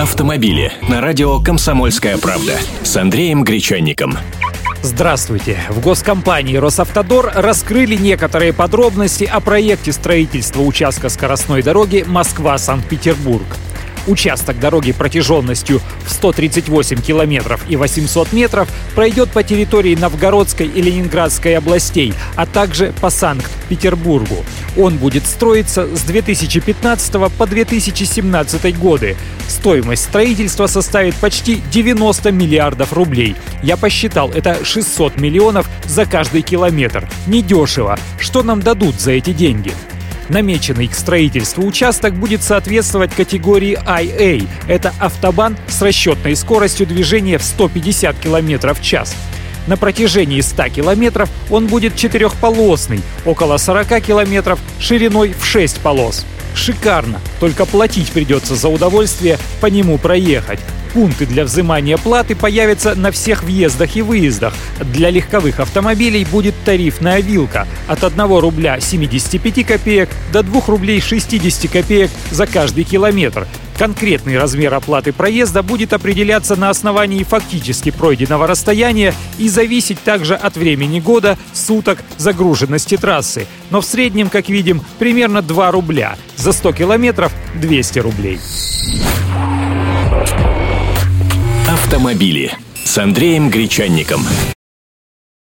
Автомобили на радио «Комсомольская правда» с Андреем Гречанником. Здравствуйте! В госкомпании «Росавтодор» раскрыли некоторые подробности о проекте строительства участка скоростной дороги Москва-Санкт-Петербург. Участок дороги протяженностью в 138 километров и 800 метров пройдет по территории Новгородской и Ленинградской областей, а также по Санкт-Петербургу. Он будет строиться с 2015 по 2017 годы. Стоимость строительства составит почти 90 миллиардов рублей. Я посчитал, это 600 миллионов за каждый километр. Недешево. Что нам дадут за эти деньги? Намеченный к строительству участок будет соответствовать категории IA. Это автобан с расчетной скоростью движения в 150 км в час. На протяжении 100 километров он будет четырехполосный, около 40 километров шириной в 6 полос. Шикарно, только платить придется за удовольствие по нему проехать. Пункты для взимания платы появятся на всех въездах и выездах. Для легковых автомобилей будет тарифная вилка от 1 рубля 75 копеек до 2 рублей 60 копеек за каждый километр. Конкретный размер оплаты проезда будет определяться на основании фактически пройденного расстояния и зависеть также от времени года, суток, загруженности трассы. Но в среднем, как видим, примерно 2 рубля. За 100 километров 200 рублей. Автомобили с Андреем Гречанником.